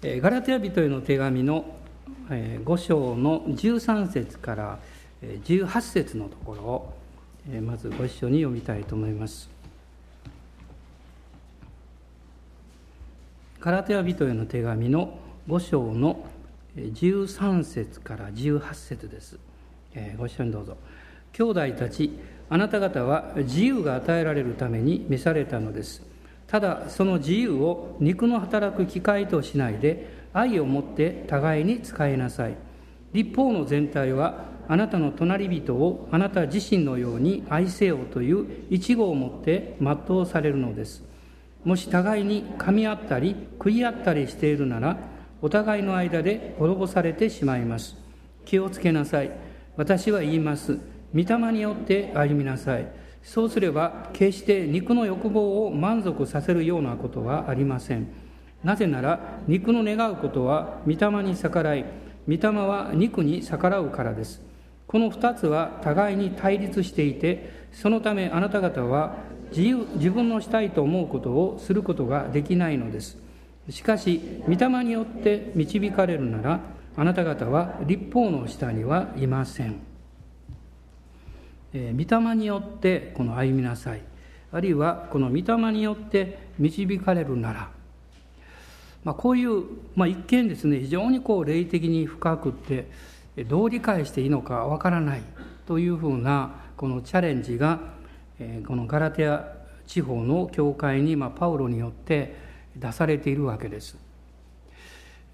ガラテヤ人への手紙の5章の13節から18節のところをまずご一緒に読みたいと思います。ガラテヤ人への手紙の5章の13節から18節です。ご一緒にどうぞ。兄弟たち、あなた方は自由が与えられるために召されたのです。ただその自由を肉の働く機会としないで愛を持って互いに使いなさい。立法の全体はあなたの隣人をあなた自身のように愛せよという一語を持って全うされるのです。もし互いに噛み合ったり食い合ったりしているならお互いの間で滅ぼされてしまいます。気をつけなさい。私は言います。御霊によって歩みなさい。そうすれば決して肉の欲望を満足させるようなことはありません。なぜなら肉の願うことは御霊に逆らい御霊は肉に逆らうからです。この二つは互いに対立していてそのためあなた方は自由自分のしたいと思うことをすることができないのです。しかし御霊によって導かれるならあなた方は立法の下にはいません。え、御霊によってこの歩みなさいあるいはこの御霊によって導かれるなら、まあ、こういう、まあ、一見ですね非常にこう霊的に深くってどう理解していいのかわからないというふうなこのチャレンジが、え、このガラテア地方の教会に、まあ、パウロによって出されているわけです。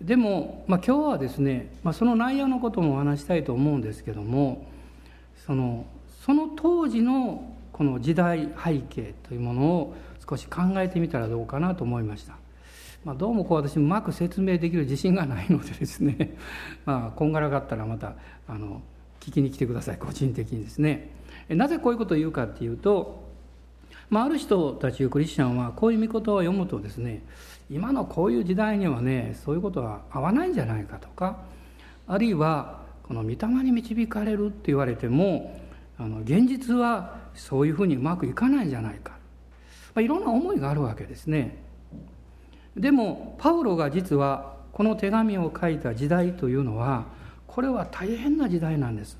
でも、まあ、今日はですね、まあ、その内容のこともお話したいと思うんですけどもそのその当時のこの時代背景というものを少し考えてみたらどうかなと思いました。まあ、どうもこう私うまく説明できる自信がないのでですね まあこんがらがったらまたあの聞きに来てください個人的にですねなぜこういうことを言うかっていうと、まあ、ある人たちクリスチャンはこういう見事を読むとですね今のこういう時代にはねそういうことは合わないんじゃないかとかあるいはこの御霊に導かれるって言われてもあの現実はそういうふうにうまくいかないんじゃないか、まあ、いろんな思いがあるわけですね。でもパウロが実はこの手紙を書いた時代というのはこれは大変な時代なんです、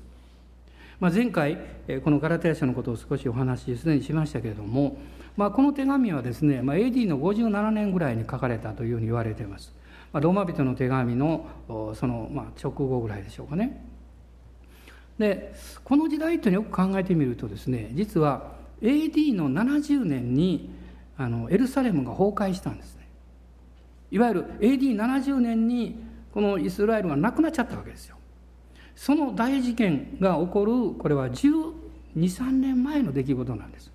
まあ、前回このガラテヤ書のことを少しお話しすでにしましたけれども、まあ、この手紙はですね、まあ、AD の57年ぐらいに書かれたというふうに言われています、まあ、ローマ人の手紙のそのまあ直後ぐらいでしょうかね。でこの時代というのをよく考えてみるとですね実は AD の70年にあのエルサレムが崩壊したんですね。いわゆる AD70 年にこのイスラエルがなくなっちゃったわけですよ。その大事件が起こるこれは123年前の出来事なんです。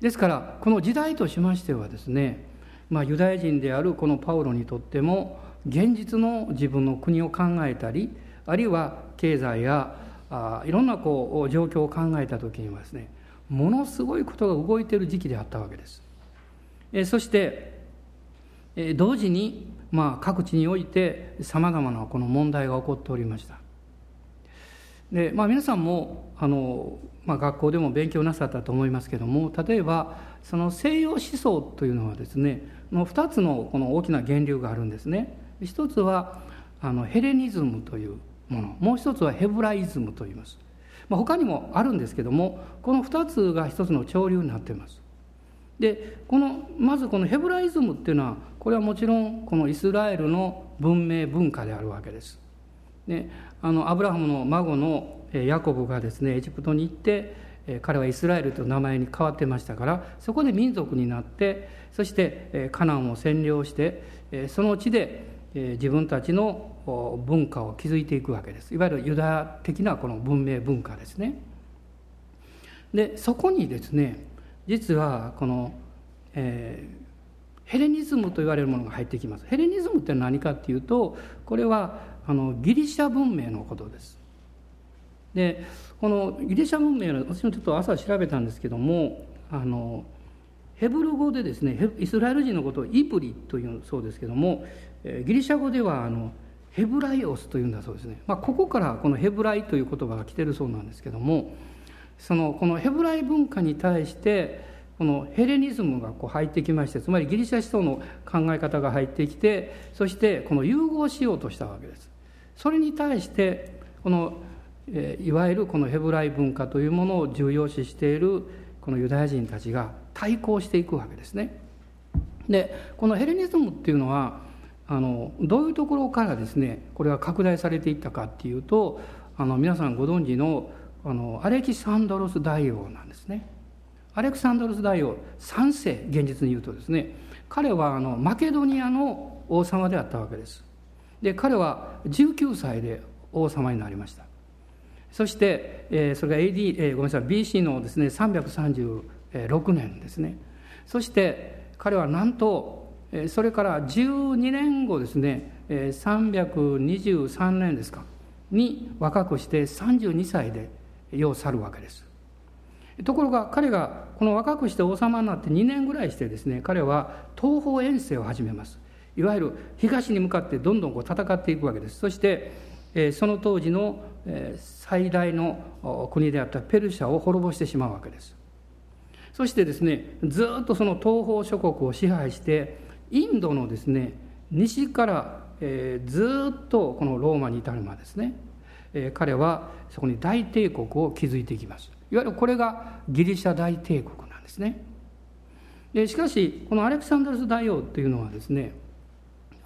ですからこの時代としましてはですね、まあ、ユダヤ人であるこのパウロにとっても現実の自分の国を考えたりあるいは経済やあいろんなこう状況を考えた時にはですねものすごいことが動いている時期であったわけです。えそして、え同時に、まあ、各地においてさまざまなこの問題が起こっておりました。でまあ、皆さんもあの、まあ、学校でも勉強なさったと思いますけども例えばその西洋思想というのはですねの2つのこの大きな源流があるんですね。一つはあのヘレニズムというもの。もう一つはヘブライズムと言います、まあ、他にもあるんですけどもこの2つが一つの潮流になっています。でこのまずこのヘブライズムっていうのはこれはもちろんこのイスラエルの文明文化であるわけです。であのアブラハムの孫のヤコブがですねエジプトに行って彼はイスラエルという名前に変わってましたからそこで民族になってそしてカナンを占領してその地で自分たちの文化を築いていくわけです。いわゆるユダヤ的なこの文明文化ですね。でそこにですね実はこの、えー、ヘレニズムと言われるものが入ってきます。ヘレニズムって何かっていうとこれはあのギリシャ文明のことです。でこのギリシャ文明の私もちょっと朝調べたんですけどもあのヘブル語でですねイスラエル人のことをイブリというそうですけどもギリシャ語ではあのヘブライオスというんだそうですね、まあ、ここからこのヘブライという言葉が来てるそうなんですけどもそのこのヘブライ文化に対してこのヘレニズムがこう入ってきましてつまりギリシャ思想の考え方が入ってきてそしてこの融合しようとしたわけです。それに対してこのいわゆるこのヘブライ文化というものを重要視しているこのユダヤ人たちが対抗していくわけですね。でこのヘレニズムっていうのはあのどういうところからですねこれが拡大されていったかっていうとあの皆さんご存知のあのアレキサンドロス大王なんですね。アレクサンドロス大王3世現実に言うとですね彼はあのマケドニアの王様であったわけです。で彼は19歳で王様になりました。そして、えー、それが AD、えー、ごめんなさい BC のですね336年ですね。そして彼はなんとそれから12年後ですね323年ですかに若くして32歳で世を去るわけです。ところが彼がこの若くして王様になって2年ぐらいしてですね彼は東方遠征を始めます。いわゆる東に向かってどんどんこう戦っていくわけです。そしてその当時の最大の国であったペルシャを滅ぼしてしまうわけです。そしてですねずっとその東方諸国を支配してインドのですね西から、えー、ずっとこのローマに至るまでですね、えー、彼はそこに大帝国を築いていきます。いわゆるこれがギリシャ大帝国なんですね。でしかしこのアレクサンドロス大王というのはですね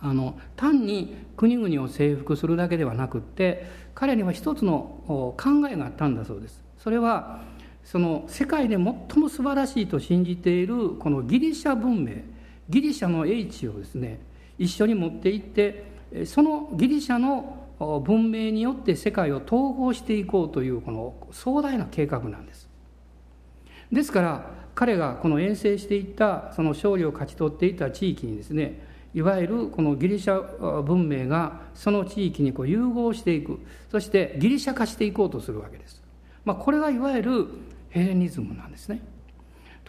あの単に国々を征服するだけではなくって彼には一つの考えがあったんだそうです。それはその世界で最も素晴らしいと信じているこのギリシャ文明ギリシャの英知をですね一緒に持っていってそのギリシャの文明によって世界を統合していこうというこの壮大な計画なんです。ですから彼がこの遠征していったその勝利を勝ち取っていた地域にですねいわゆるこのギリシャ文明がその地域にこう融合していく。そしてギリシャ化していこうとするわけです、まあ、これがいわゆるヘレニズムなんですね。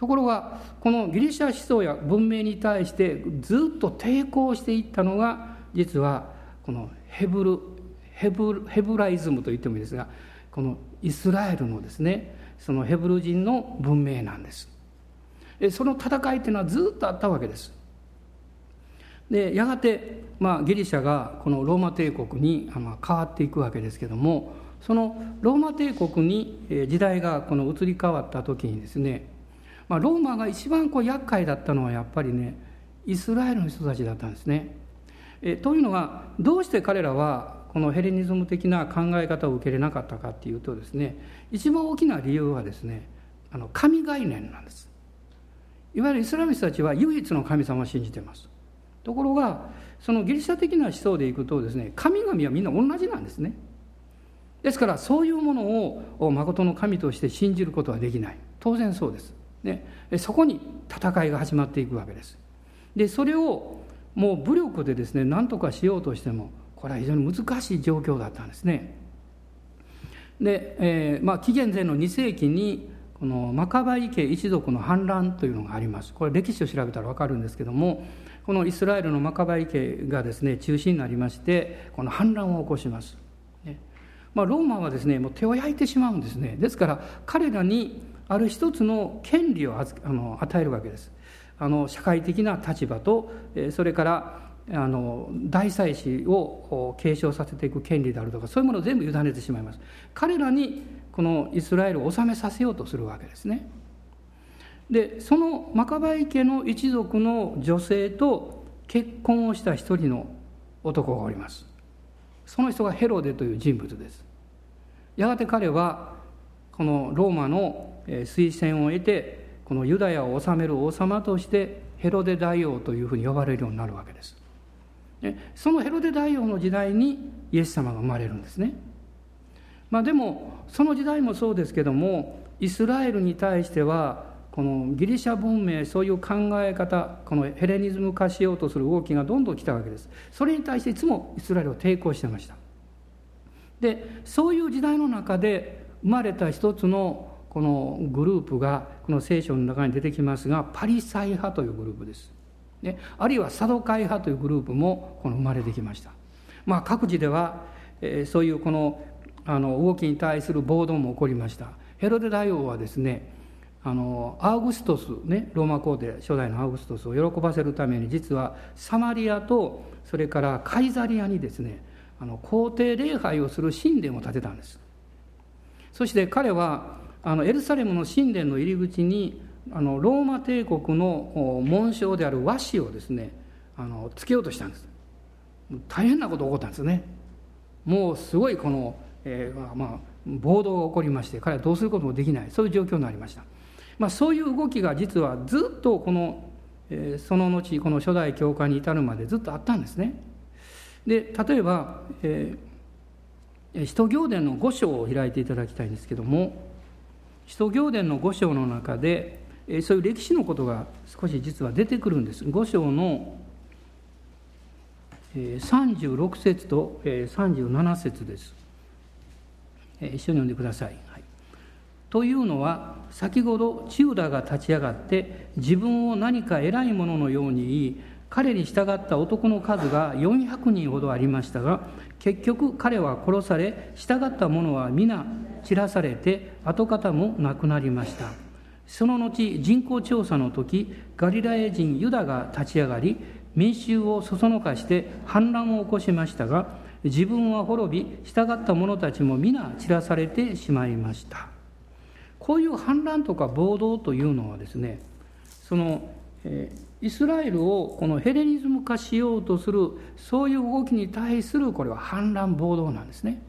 ところがこのギリシャ思想や文明に対してずっと抵抗していったのが実はこのヘブルヘブヘブライズムと言ってもいいですがこのイスラエルのですねそのヘブル人の文明なんです。その戦いっていうのはずっとあったわけです。でやがて、まあ、ギリシャがこのローマ帝国に変わっていくわけですけどもそのローマ帝国に時代がこの移り変わった時にですねまあ、ローマが一番こう厄介だったのはやっぱりねイスラエルの人たちだったんですね。えというのはどうして彼らはこのヘレニズム的な考え方を受け入れなかったかっていうとですね一番大きな理由はですねあの神概念なんです。いわゆるイスラム人たちは唯一の神様を信じてます。ところがそのギリシャ的な思想でいくとですね神々はみんな同じなんですね。ですからそういうものを誠の神として信じることはできない。当然そうです。ね、そこに戦いが始まっていくわけです。でそれをもう武力でですね何とかしようとしてもこれは非常に難しい状況だったんですね。で、えーまあ、紀元前の2世紀にこのマカバイ家一族の反乱というのがありますこれ歴史を調べたら分かるんですけどもこのイスラエルのマカバイ家がですね中心になりましてこの反乱を起こします。ねまあ、ローマはですねもう手を焼いてしまうんですねですから彼らにある一つの権利をあの与えるわけです。あの社会的な立場とそれからあの大祭司を継承させていく権利であるとかそういうものを全部委ねてしまいます。彼らにこのイスラエルを治めさせようとするわけですね。でそのマカバイ家の一族の女性と結婚をした一人の男がおります。その人がヘロデという人物です。やがて彼はこのローマの推薦を得てこのユダヤを治める王様としてヘロデ大王というふうに呼ばれるようになるわけです。そのヘロデ大王の時代にイエス様が生まれるんですね。まあでもその時代もそうですけどもイスラエルに対してはこのギリシャ文明そういう考え方このヘレニズム化しようとする動きがどんどん来たわけです。それに対していつもイスラエルは抵抗してました。でそういう時代の中で生まれた一つのこのグループがこの聖書の中に出てきますがパリサイ派というグループです、ね、あるいはサドカイ派というグループもこの生まれてきました。まあ各地では、えー、そういうこのあの動きに対する暴動も起こりました。ヘロデ大王はですねあのアウグストスねローマ皇帝初代のアウグストスを喜ばせるために実はサマリアとそれからカイザリアにですねあの皇帝礼拝をする神殿を建てたんです。そして彼はあのエルサレムの神殿の入り口にあのローマ帝国の紋章である和紙をですねあのつけようとしたんです。大変なこと起こったんですね。もうすごいこの、えー、まあ暴動が起こりまして彼はどうすることもできない。そういう状況になりました。まあ、そういう動きが実はずっとこの、えー、その後この初代教会に至るまでずっとあったんですね。で例えば、えー、使徒行伝の5章を開いていただきたいんですけども使徒行伝の5章の中で、え、そういう歴史のことが少し実は出てくるんです。5章の36節と37節です。一緒に読んでください。というのは先ほどチューダが立ち上がって自分を何か偉いもののように言い彼に従った男の数が400人ほどありましたが結局彼は殺され従った者は皆散らされて跡形もなくなりましたその後人口調査の時ガリラヤ人ユダが立ち上がり民衆をそそのかして反乱を起こしましたが自分は滅び従った者たちも皆散らされてしまいましたこういう反乱とか暴動というのはですねその、イスラエルをこのヘレニズム化しようとするそういう動きに対するこれは反乱暴動なんですね。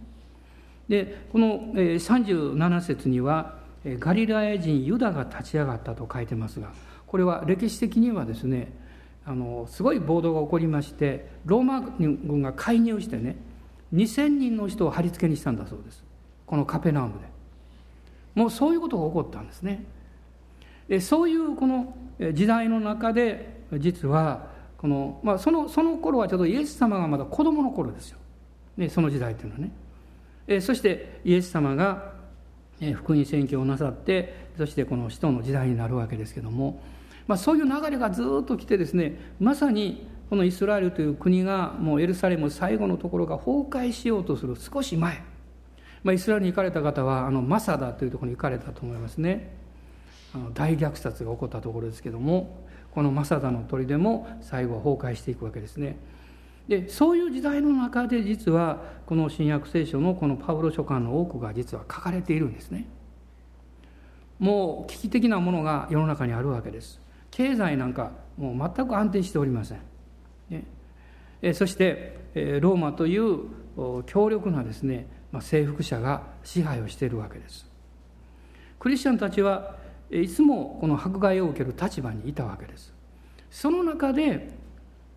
でこの、37節にはガリラヤ人ユダが立ち上がったと書いてますがこれは歴史的にはですねあのすごい暴動が起こりましてローマ軍が介入してね2,000人の人を貼り付けにしたんだそうですこのカペナウムで。もうそういうことが起こったんですね。でそういうこの時代の中で実はこの、まあ、そのその頃はちょっとイエス様がまだ子供の頃ですよ、ね、その時代っていうのはね。えそしてイエス様が福音宣教をなさってそしてこの使徒の時代になるわけですけども、まあ、そういう流れがずっと来てですねまさにこのイスラエルという国がもうエルサレム最後のところが崩壊しようとする少し前。まあ、イスラエルに行かれた方はあのマサダというところに行かれたと思いますね。あの大虐殺が起こったところですけどもこのマサダの砦も最後は崩壊していくわけですね。でそういう時代の中で実はこの新約聖書のこのパウロ書簡の多くが実は書かれているんですね。もう危機的なものが世の中にあるわけです。経済なんかもう全く安定しておりません、ね、えそしてローマという強力なですねまあ、征服者が支配をしているわけです。クリスチャンたちはいつもこの迫害を受ける立場にいたわけです。その中で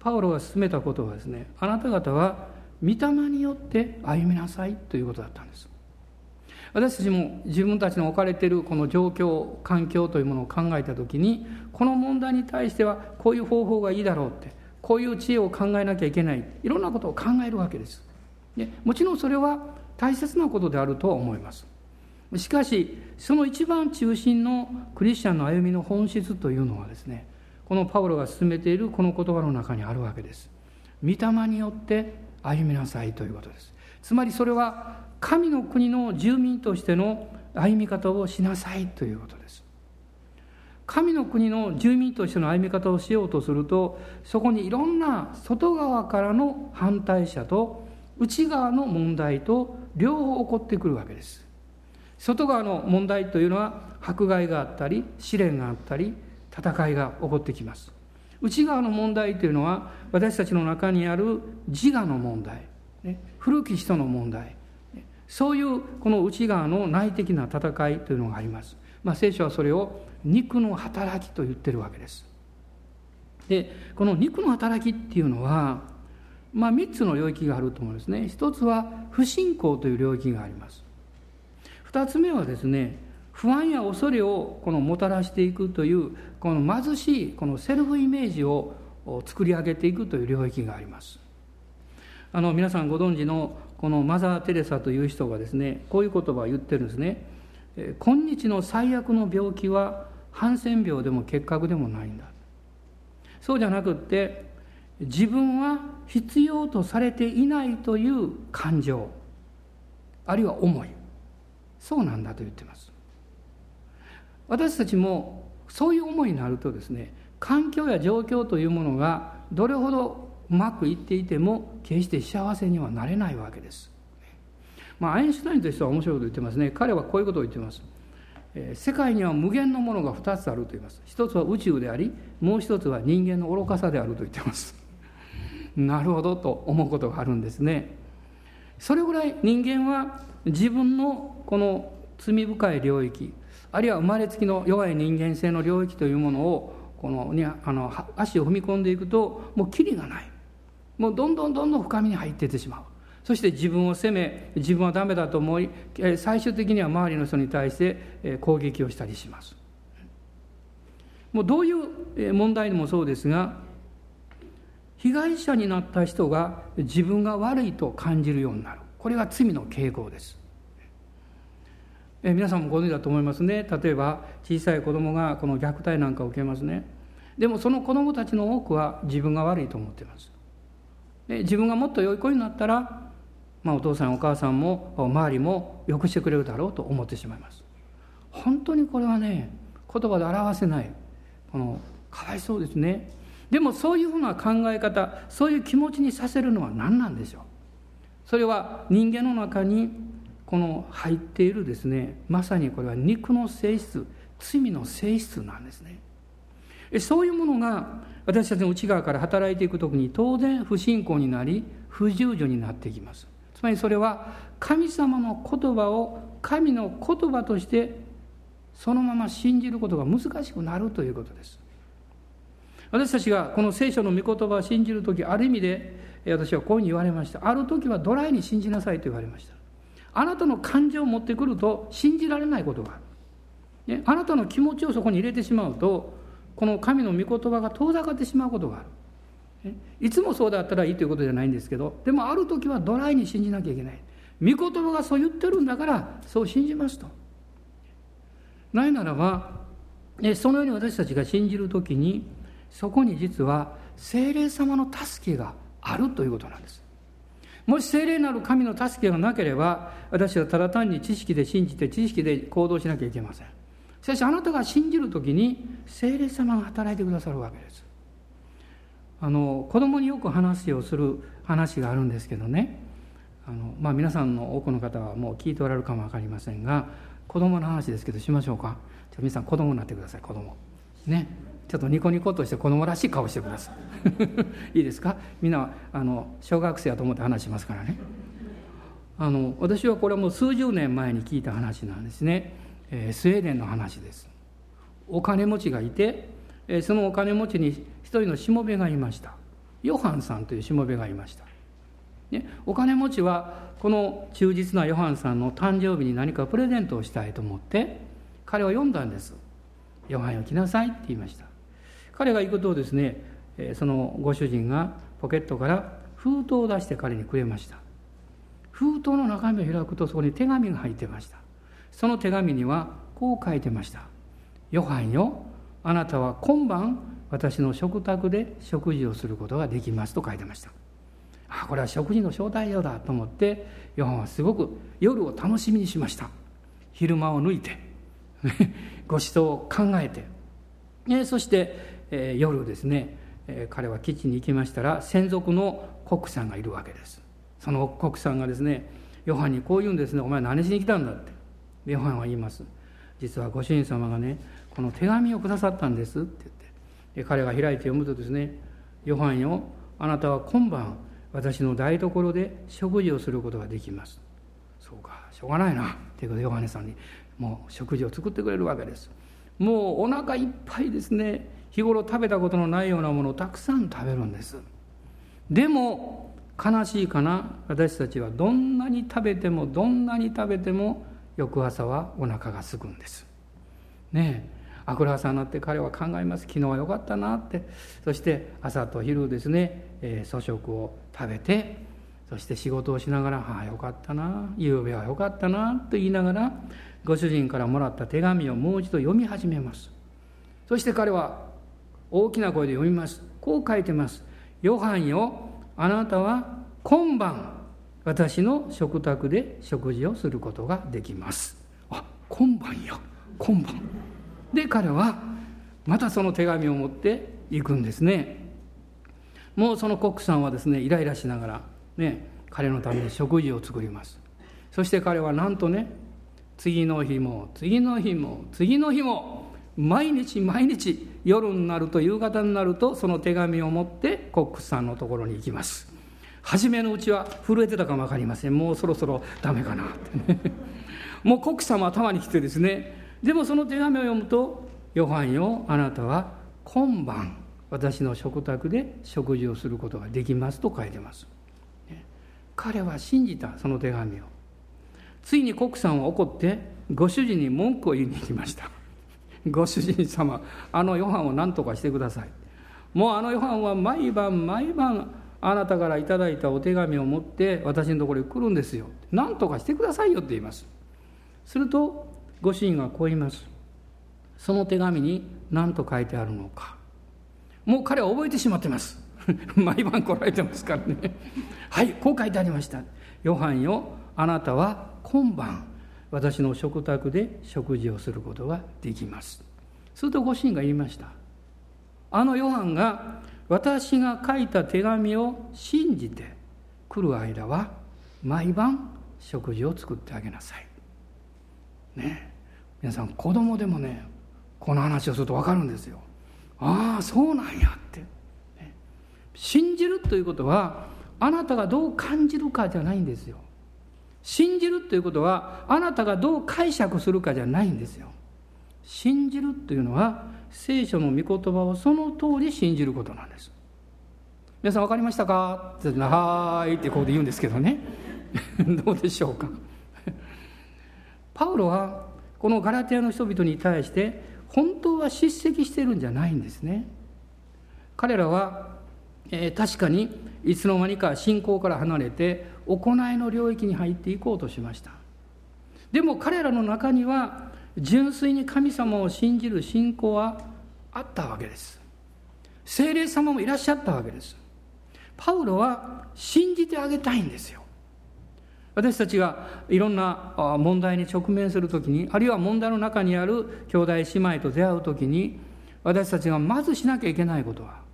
パウロが進めたことはですねあなた方は御霊によって歩みなさいということだったんです。私たちも自分たちの置かれているこの状況環境というものを考えた時にこの問題に対してはこういう方法がいいだろうってこういう知恵を考えなきゃいけないいろんなことを考えるわけです。でもちろんそれは大切なことであるとは思います。しかしその一番中心のクリスチャンの歩みの本質というのはですねこのパウロが進めているこの言葉の中にあるわけです。御霊によって歩みなさいということです。つまりそれは神の国の住民としての歩み方をしなさいということです。神の国の住民としての歩み方をしようとするとそこにいろんな外側からの反対者と内側の問題と両方起こってくるわけです。外側の問題というのは迫害があったり試練があったり戦いが起こってきます。内側の問題というのは私たちの中にある自我の問題、ね、古き人の問題そういうこの内側の内的な戦いというのがあります、まあ、聖書はそれを肉の働きと言ってるわけです。でこの肉の働きっていうのはまあ、3つの領域があると思うんですね。一つは不信仰という領域があります。2つ目はですね不安や恐れをこのもたらしていくというこの貧しいこのセルフイメージを作り上げていくという領域があります。あの皆さんご存知のこのマザー・テレサという人がですねこういう言葉を言ってるんですね。今日の最悪の病気はハンセン病でも結核でもないんだ。そうじゃなくって自分は必要とされていないという感情あるいは思い。そうなんだと言ってます。私たちもそういう思いになるとですね環境や状況というものがどれほどうまくいっていても決して幸せにはなれないわけです。まあ、アインシュタインという人は面白いことを言ってますね。彼はこういうことを言ってます。え世界には無限のものが2つあると言います。一つは宇宙であり、もう一つは人間の愚かさであると言ってます。なるほどと思うことがあるんですね。それぐらい人間は自分のこの罪深い領域、あるいは生まれつきの弱い人間性の領域というものをこのにあの足を踏み込んでいくともうキリがない。もうどんどんどんどん深みに入っていってしまう。そして自分を責め自分はダメだと思い最終的には周りの人に対して攻撃をしたりします。もうどういう問題でもそうですが被害者になった人が自分が悪いと感じるようになる。これが罪の傾向です。え皆さんもご存知だと思いますね。例えば小さい子供がこの虐待なんかを受けますね。でもその子供たちの多くは自分が悪いと思っています。で自分がもっと良い子になったら、まあ、お父さんお母さんも周りもよくしてくれるだろうと思ってしまいます。本当にこれはね言葉で表せないこのかわいそうですね。でもそういうふうな考え方そういう気持ちにさせるのは何なんでしょう。それは人間の中にこの入っているですねまさにこれは肉の性質罪の性質なんですね。そういうものが私たちの内側から働いていく時に当然不信仰になり不従順になっていきます。つまりそれは神様の言葉を神の言葉としてそのまま信じることが難しくなるということです。私たちがこの聖書の御言葉を信じる時ある意味で私はこういうふうに言われました。ある時はドライに信じなさいと言われました。あなたの感情を持ってくると信じられないことがある、ね、あなたの気持ちをそこに入れてしまうとこの神の御言葉が遠ざかってしまうことがある、ね、いつもそうだったらいいということじゃないんですけどでもある時はドライに信じなきゃいけない。御言葉がそう言ってるんだからそう信じますと。ないならばそのように私たちが信じる時にそこに実は精霊様の助けがあるということなんです。もし聖霊なる神の助けがなければ私はただ単に知識で信じて知識で行動しなきゃいけません。しかしあなたが信じる時に聖霊様が働いてくださるわけです。あの子供によく話をする話があるんですけどね。あの、まあ、皆さんの多くの方はもう聞いておられるかも分かりませんが子供の話ですけどしましょうか。じゃ皆さん子供になってください子供。ね。ちょっとニコニコとして子供らしい顔してください。いいですか？みんなあの小学生やと思って話しますからね。あの私はこれはもう数十年前に聞いた話なんですね、えー、スウェーデンの話です。お金持ちがいて、えー、そのお金持ちに一人のしもべがいました。ヨハンさんというしもべがいました、ね、お金持ちはこの忠実なヨハンさんの誕生日に何かプレゼントをしたいと思って彼は読んだんです。ヨハンを来なさいって言いました。彼が行くとですねそのご主人がポケットから封筒を出して彼にくれました。封筒の中身を開くとそこに手紙が入ってました。その手紙にはこう書いてました「ヨハンよあなたは今晩私の食卓で食事をすることができます」と書いてましたあこれは食事の招待状だと思ってヨハンはすごく夜を楽しみにしました。昼間を抜いて ご馳走を考えて。そしてえー、夜ですね、えー、彼は基地に行きましたら専属のコックさんがいるわけです。そのコックさんがですねヨハンにこう言うんですね「お前何しに来たんだ」って。ヨハンは言います。実はご主人様がねこの手紙をくださったんですって言って。で彼が開いて読むとですね「ヨハンよあなたは今晩私の台所で食事をすることができます」そうかしょうがないな。っていうことでヨハネさんにもう食事を作ってくれるわけです。もうお腹いっぱいですね。日頃食べたことのないようなものをたくさん食べるんです。でも悲しいかな私たちはどんなに食べてもどんなに食べても翌朝はお腹がすくんです。ねえあくら朝になって彼は考えます。昨日は良かったなって。そして朝と昼ですね、えー、粗食を食べてそして仕事をしながら「ああよかったな夕べはよかったな」と言いながらご主人からもらった手紙をもう一度読み始めます。そして彼は大きな声で読みます。こう書いてます「ヨハンよあなたは今晩私の食卓で食事をすることができます」あ今晩や今晩。で彼はまたその手紙を持っていくんですね。もうそのコックさんはですねイライラしながらね彼のために食事を作ります。そして彼はなんとね次の日も次の日も次の日も毎日毎日夜になると夕方になるとその手紙を持ってコックスさんのところに行きます。初めのうちは震えてたかも分かりません。もうそろそろダメかな。ってねもうコックさんも頭に来てですね。でもその手紙を読むと「ヨハンよあなたは今晩私の食卓で食事をすることができます」と書いてます、彼は信じたその手紙を。ついにコックさんは怒ってご主人に文句を言いに行きました。ご主人様あのヨハンを何とかしてください。もうあのヨハンは毎晩毎晩あなたからいただいたお手紙を持って私のところに来るんですよ。何とかしてくださいよって言います。するとご主人はこう言います。その手紙に何と書いてあるのか。もう彼は覚えてしまってます。毎晩来られてますからね。はいこう書いてありました。ヨハンよあなたは今晩私の食卓で食事をすることができます。するとご主人が言いました。あのヨハンが私が書いた手紙を信じて来る間は毎晩食事を作ってあげなさい。ね。皆さん子供でもねこの話をすると分かるんですよ。ああそうなんやって、ね、信じるということはあなたがどう感じるかじゃないんですよ。信じるということはあなたがどう解釈するかじゃないんですよ。信じるというのは聖書の御言葉をその通り信じることなんです。皆さん分かりましたか？ってはーいってこうで言うんですけどね。どうでしょうか？パウロはこのガラテヤの人々に対して本当は叱責してるんじゃないんですね。彼らは、えー、確かにいつの間にか信仰から離れて行いの領域に入っていこうとしました。でも彼らの中には純粋に神様を信じる信仰はあったわけです。精霊様もいらっしゃったわけです。パウロは信じてあげたいんですよ。私たちがいろんな問題に直面するときにあるいは問題の中にある兄弟姉妹と出会うときに私たちがまずしなきゃいけないことは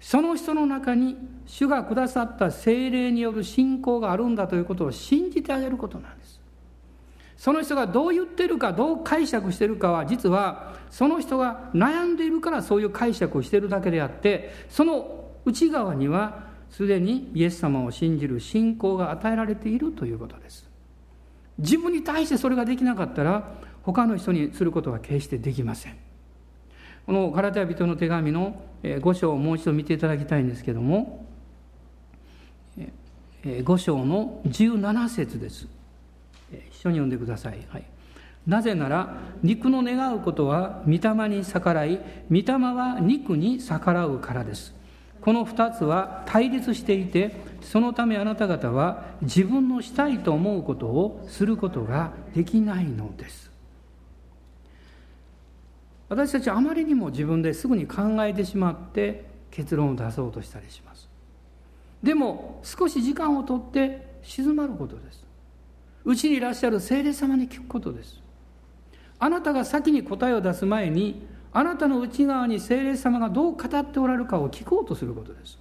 その人の中に主がくださった精霊による信仰があるんだということを信じてあげることなんです。その人がどう言ってるかどう解釈してるかは実はその人が悩んでいるからそういう解釈をしてるだけであってその内側にはすでにイエス様を信じる信仰が与えられているということです。自分に対してそれができなかったら他の人にすることは決してできません。このガラテヤ人の手紙の5章をもう一度見ていただきたいんですけども5章の17節です。一緒に読んでください、はい、なぜなら肉の願うことは御霊に逆らい御霊は肉に逆らうからです。この2つは対立していてそのためあなた方は自分のしたいと思うことをすることができないのです。私たちはあまりにも自分ですぐに考えてしまって結論を出そうとしたりします。でも少し時間をとって静まることです。うちにいらっしゃる聖霊様に聞くことです。あなたが先に答えを出す前にあなたの内側に聖霊様がどう語っておられるかを聞こうとすることです。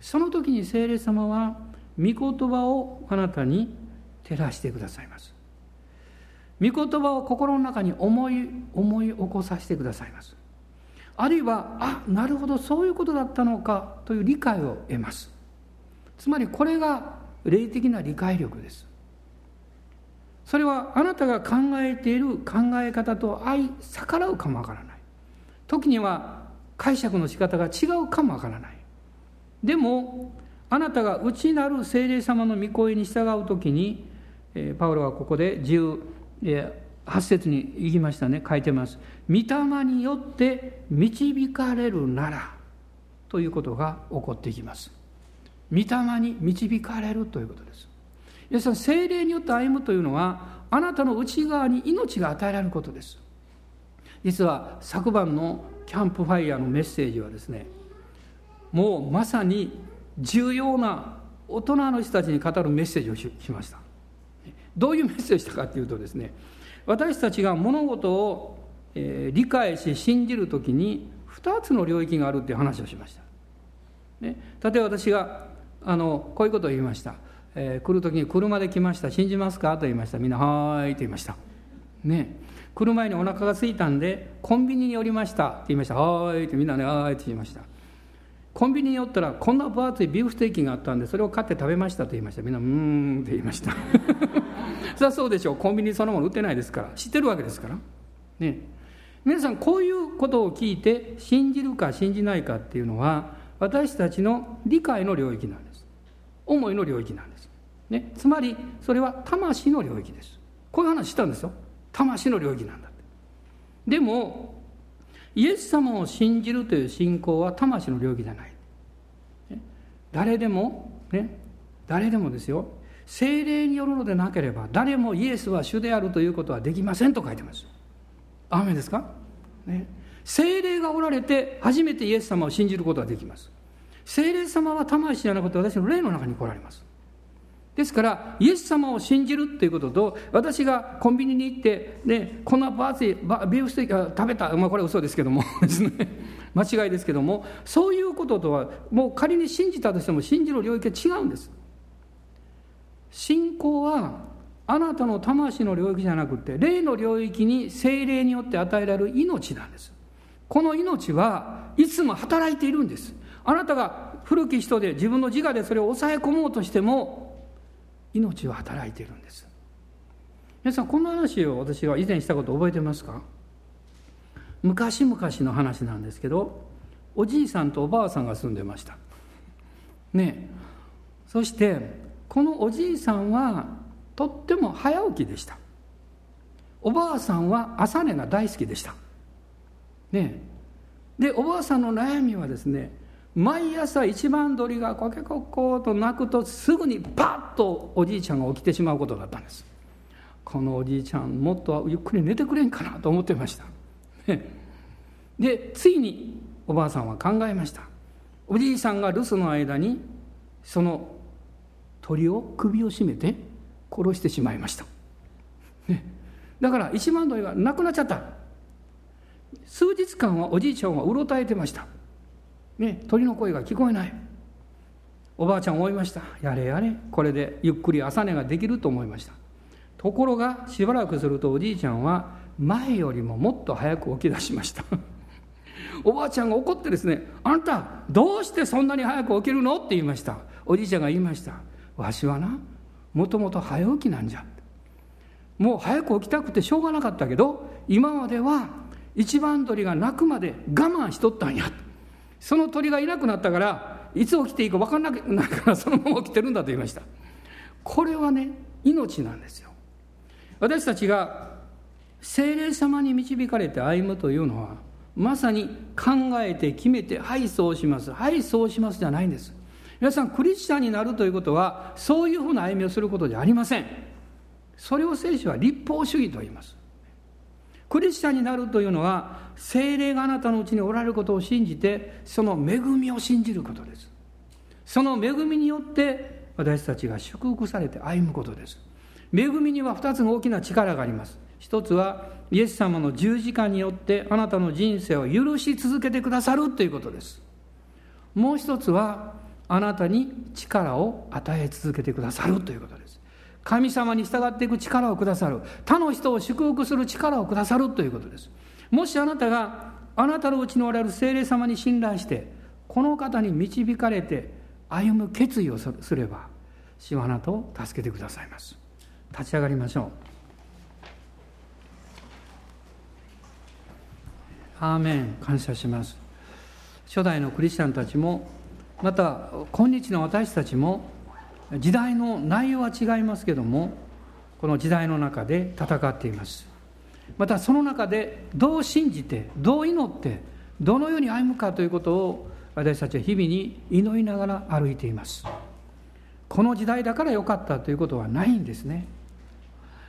その時に聖霊様は御言葉をあなたに照らしてくださいます。御言葉を心の中に思い思い起こさせてくださいます。あるいはあなるほどそういうことだったのかという理解を得ます。つまりこれが霊的な理解力です。それはあなたが考えている考え方と相逆らうかもわからない。時には解釈の仕方が違うかもわからない。でもあなたが内なる精霊様の御声に従う時にパウロはここで8節に言いましたね。書いてます「御霊によって導かれるなら」ということが起こっていきます。御霊に導かれるということです。要するに精霊によって歩むというのはあなたの内側に命が与えられることです。実は昨晩のキャンプファイヤーのメッセージはですねもうまさに重要な大人の人たちに語るメッセージをしました。どういうメッセージしたかというとですね私たちが物事をえー、理解し信じる時に2つの領域があるっていう話をしました、ね、例えば私があのこういうことを言いました、えー、来る時に車で来ました。信じますか？と言いました。みんな「はーい」と言いました。ね来る前にお腹が空いたんでコンビニに寄りました。って言いました「はーい」ってみんなね「はーい」って言いました。コンビニに寄ったらこんな分厚いビーフステーキがあったんでそれを買って食べましたと言いました。みんな「うーん」って言いました。そりゃそうでしょう。コンビニそのもの売ってないですから。知ってるわけですから。ね。皆さんこういうことを聞いて信じるか信じないかっていうのは私たちの理解の領域なんです。思いの領域なんです、ね、つまりそれは魂の領域です。こういう話したんですよ。魂の領域なんだって。でもイエス様を信じるという信仰は魂の領域じゃない、誰でもね。誰でもですよ。精霊によるのでなければ誰もイエスは主であるということはできませんと書いてます。雨ですか、ね、精霊がおられて初めてイエス様を信じることができます。精霊様は魂じゃなくて私の霊の中に来られます。ですからイエス様を信じるっていうことと私がコンビニに行って、ね、こんな分厚いビーフステーキ食べた、まあ、これ嘘ですけども 間違いですけどもそういうこととはもう仮に信じたとしても信じる領域は違うんです。信仰はあなたの魂の領域じゃなくて霊の領域に精霊によって与えられる命なんです。この命はいつも働いているんです。あなたが古き人で自分の自我でそれを抑え込もうとしても命は働いているんです。皆さんこの話を私が以前したこと覚えてますか？昔々の話なんですけどおじいさんとおばあさんが住んでました。ね。そしてこのおじいさんはとっても早起きでした。おばあさんは朝寝が大好きでした。ね。でおばあさんの悩みはですね毎朝一番鳥がコケコッコーと鳴くとすぐにパッとおじいちゃんが起きてしまうことだったんです。このおじいちゃんもっとゆっくり寝てくれんかなと思ってました。でついにおばあさんは考えました。おじいさんが留守の間にその鳥を首を絞めて殺してしまいました、ね、だから一万鳥がなくなっちゃった。数日間はおじいちゃんはうろたえてました、ね、鳥の声が聞こえない。おばあちゃん思いました。やれやれ。これでゆっくり朝寝ができると思いました。ところがしばらくするとおじいちゃんは前よりももっと早く起き出しました。おばあちゃんが怒ってですね「あんたどうしてそんなに早く起きるの?」って言いました。おじいちゃんが言いました「わしはなもともと早起きなんじゃ。もう早く起きたくてしょうがなかったけど今までは一番鳥が鳴くまで我慢しとったんや。その鳥がいなくなったからいつ起きていいか分かんなくなるから そのまま起きてるんだと言いました。これはね命なんですよ。私たちが精霊様に導かれて歩むというのはまさに考えて決めてはいそうします。はいそうしますじゃないんです。皆さんクリスチャンになるということはそういうふうな歩みをすることじゃありません。それを聖書は立法主義と言います。クリスチャンになるというのは精霊があなたのうちにおられることを信じてその恵みを信じることです。その恵みによって私たちが祝福されて歩むことです。恵みには2つの大きな力があります。一つはイエス様の十字架によってあなたの人生を許し続けてくださるということです。もう一つはあなたに力を与え続けてくださるということです。神様に従っていく力をくださる。他の人を祝福する力をくださるということです。もしあなたがあなたのうちにおられる精霊様に信頼してこの方に導かれて歩む決意をすれば主はあなたを助けてくださいます。立ち上がりましょう。アーメン。感謝します。初代のクリスチャンたちもまた今日の私たちも時代の内容は違いますけどもこの時代の中で戦っています。またその中でどう信じてどう祈ってどのように歩むかということを私たちは日々に祈りながら歩いています。この時代だから良かったということはないんですね。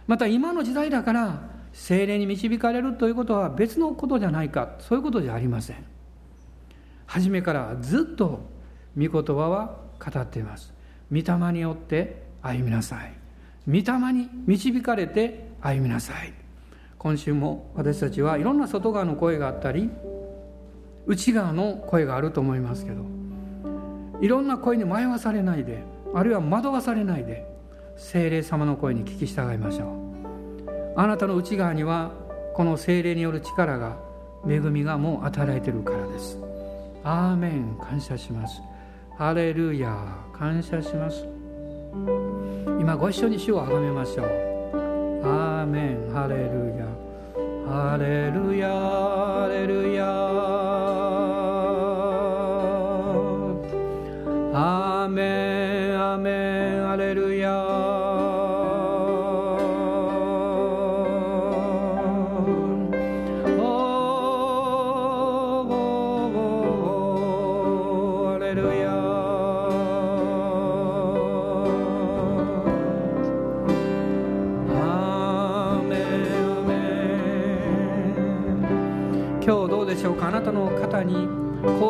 また今の時代だから精霊に導かれるということは別のことじゃないか。そういうことじゃありません。初めからずっと御言葉は語っています。御霊によって歩みなさい。御霊に導かれて歩みなさい。今週も私たちはいろんな外側の声があったり内側の声があると思いますけどいろんな声に迷わされないであるいは惑わされないで精霊様の声に聞き従いましょう。あなたの内側にはこの精霊による力が恵みがもう与えられているからです。アーメン。感謝します。ハレルヤ感謝します。今ご一緒に主をあがめましょう。アーメン。ハレルヤハレルヤハレルヤ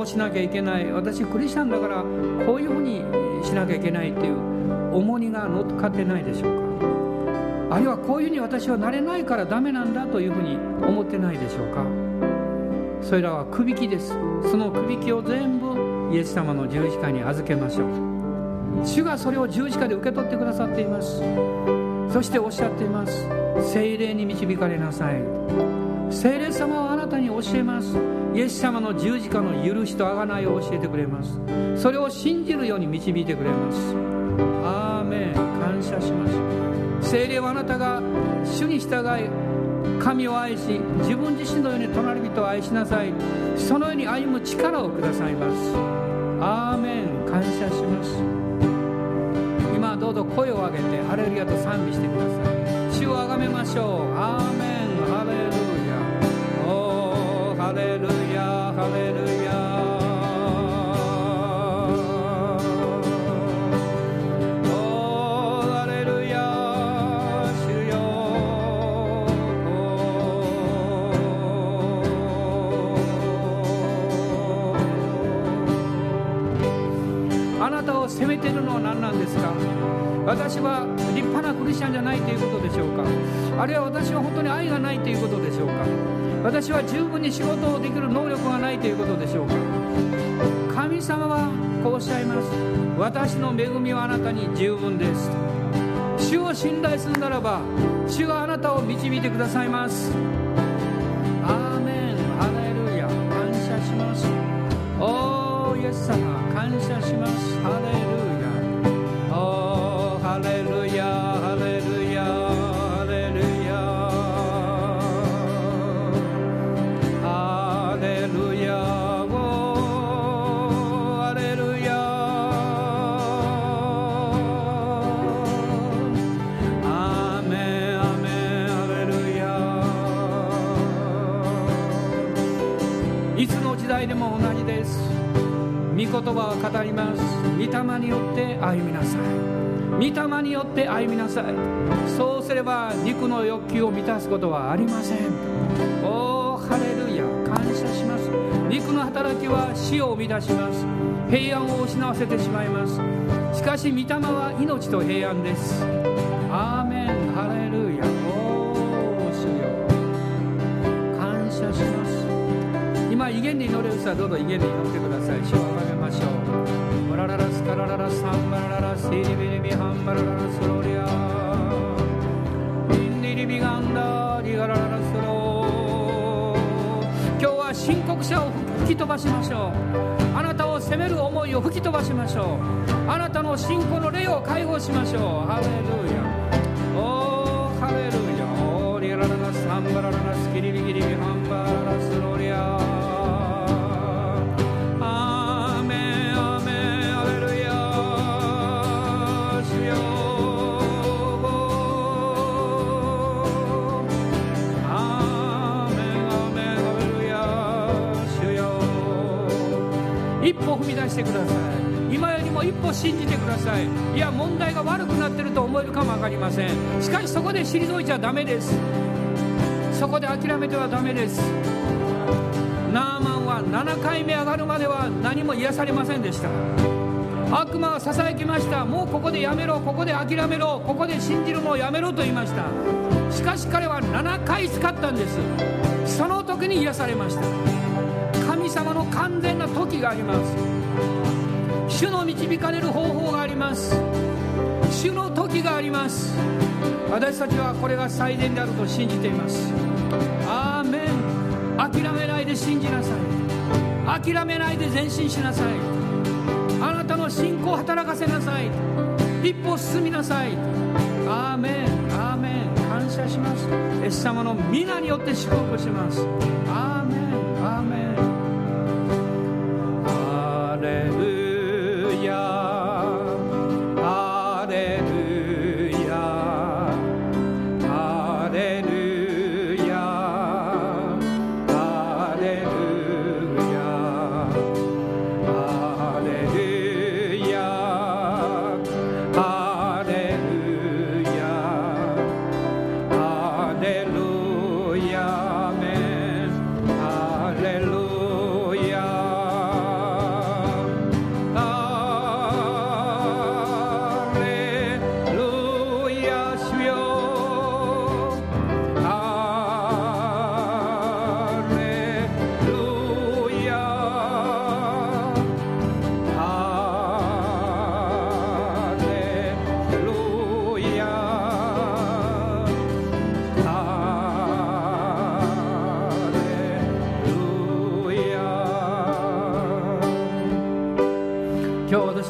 しなきゃいけない。私クリスチャンだからこういうふうにしなきゃいけないっていう重荷が乗っかってないでしょうか。あるいはこういうふうに私はなれないからダメなんだというふうに思ってないでしょうか。それらはくびきです。そのくびきを全部イエス様の十字架に預けましょう。主がそれを十字架で受け取ってくださっています。そしておっしゃっています。精霊に導かれなさい。精霊様はあなたに教えます。イエス様の十字架の許しと贖いを教えてくれます。それを信じるように導いてくれます。アーメン。感謝します。精霊はあなたが主に従い神を愛し自分自身のように隣人を愛しなさい。そのように歩む力をくださいます。アーメン。感謝します。今どうぞ声を上げてハレルヤと賛美してください。主をあがめましょう。アーメン。レルヤハレルヤあなたを責めてるのは何なんですか？私は立派なクリスチャンじゃないということでしょうか？あるいは私は本当に愛がないということでしょうか？私は十分に仕事をできる能力がないということでしょうか。神様はこうおっしゃいます。私の恵みはあなたに十分です。主を信頼するならば主があなたを導いてくださいます。葉を語ります。御霊によって歩みなさい。御霊によって歩みなさい。そうすれば肉の欲求を満たすことはありません。おーハレルヤ。感謝します。肉の働きは死を生み出します。平安を失わせてしまいます。しかし御霊は命と平安です。アーメン。ハレルヤ。おー主よ。感謝します。今威厳に乗れる人はどうぞ威厳に乗ってください。吹き飛ばしましょう。あなたを責める思いを吹き飛ばしましょう。あなたの信仰の霊を解放しましょう。ハレルヤ。おーハレルヤ。おーリガラララサンバラララスキリビギリビハンバララス歩踏み出してください。今よりも一歩信じてください。いや問題が悪くなってると思えるかも分かりません。しかしそこで退いちゃダメです。そこで諦めてはダメです。ナーマンは7回目上がるまでは何も癒されませんでした。悪魔はささやきました。もうここでやめろ。ここで諦めろ。ここで信じるのをやめろと言いました。しかし彼は7回使ったんです。その時に癒されました。神様の完全な時があります。主の導かれる方法があります。主の時があります。私たちはこれが最善であると信じています。アーメン。諦めないで信じなさい。諦めないで前進しなさい。あなたの信仰を働かせなさい。一歩進みなさい。アーメン。アーメン。感謝します。イエス様の皆によって祝福します。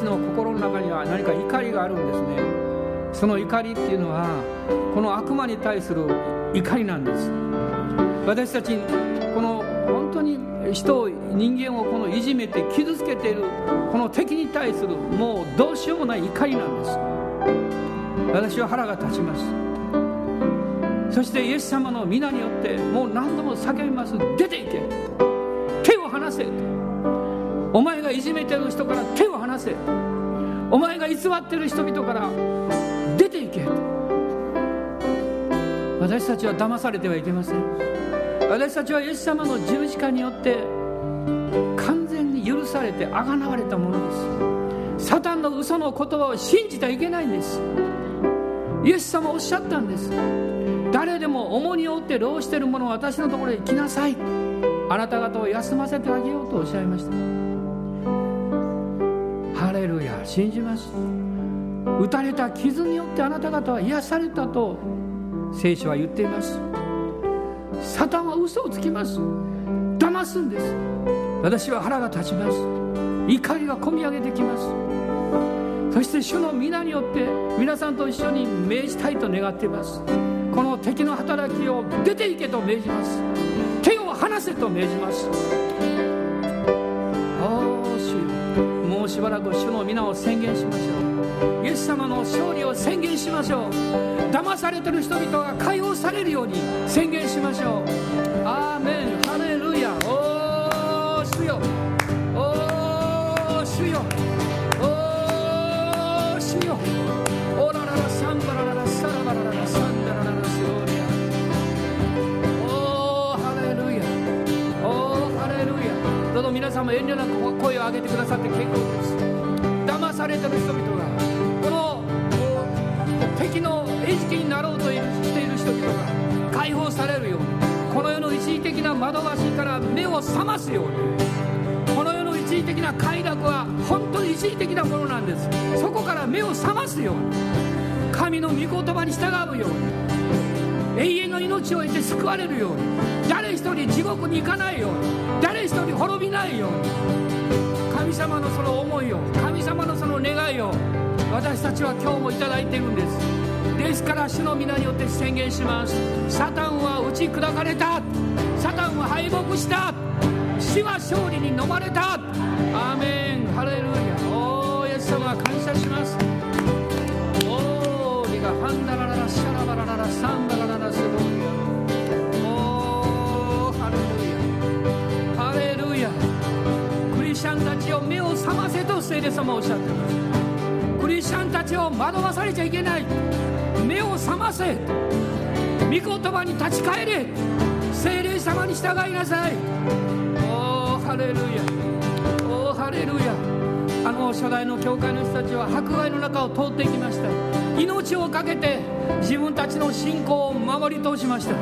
今日私の心の中には何か怒りがあるんですね。その怒りっていうのはこの悪魔に対する怒りなんです。私たちこの本当に人を人間をこのいじめて傷つけているこの敵に対するもうどうしようもない怒りなんです。私は腹が立ちます。そしてイエス様の皆によってもう何度も叫びます。出ていけ。手を離せ。お前がいじめてる人から手を離せ。お前が偽ってる人々から出ていけ。私たちは騙されてはいけません。私たちはイエス様の十字架によって完全に許されてあがなわれたものです。サタンの嘘の言葉を信じてはいけないんです。イエス様おっしゃったんです。誰でも重荷を負って労している者は私のところへ来なさい。あなた方を休ませてあげようとおっしゃいました。ルヤ信じます。打たれた傷によってあなた方は癒されたと聖書は言っています。サタンは嘘をつきます。騙すんです。私は腹が立ちます。怒りがこみ上げてきます。そして主の皆によって皆さんと一緒に命じたいと願っています。この敵の働きを出ていけと命じます。手を離せと命じます。しばらく主の皆を宣言しましょう。イエス様の勝利を宣言しましょう。騙されてる人々が解放されるように宣言しましょう。アーメン。ハレルヤ。おー主よ。ヤどうぞ皆さんも遠慮なく声を上げてくださって結構です騙されてる人々がこの敵の餌食になろうとしている人々が解放されるようにこの世の一時的な惑わしから目を覚ますようにこの世の一時的な快楽は本当に一時的なものなんですそこから目を覚ますように神の御言葉に従うように永遠の命を得て救われるように。誰一人地獄に行かないように。誰一人滅びないように神様のその思いを神様のその願いを私たちは今日もいただいているんです。ですから主の皆によって宣言します。サタンは打ち砕かれた。サタンは敗北した。死は勝利に飲まれた。アーメン。ハレルヤ。おーイエス様感謝します。おーリがハンダラララシャラバラララサンダラ。チャンたちを目を覚ませと聖霊様おっしゃっていますクリスチャンたちを惑わされちゃいけない。目を覚ませ御言葉に立ち返れ。聖霊様に従いなさいおーハレルヤ。おーハレルヤ。あの初代の教会の人たちは迫害の中を通っていきました。命を懸けて自分たちの信仰を守り通しました。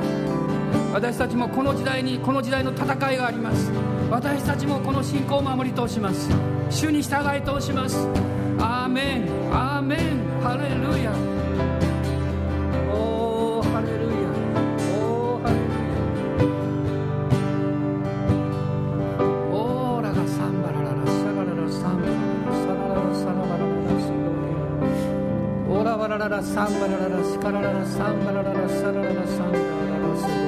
私たちもこの時代にこの時代の戦いがあります。私たちもこの信仰を守り通します。主に従い通します。アーメン。アーメン。ハレルヤ。おおハレルヤ。ラサンバラララスカラララサンバラララサラララサンバラララスお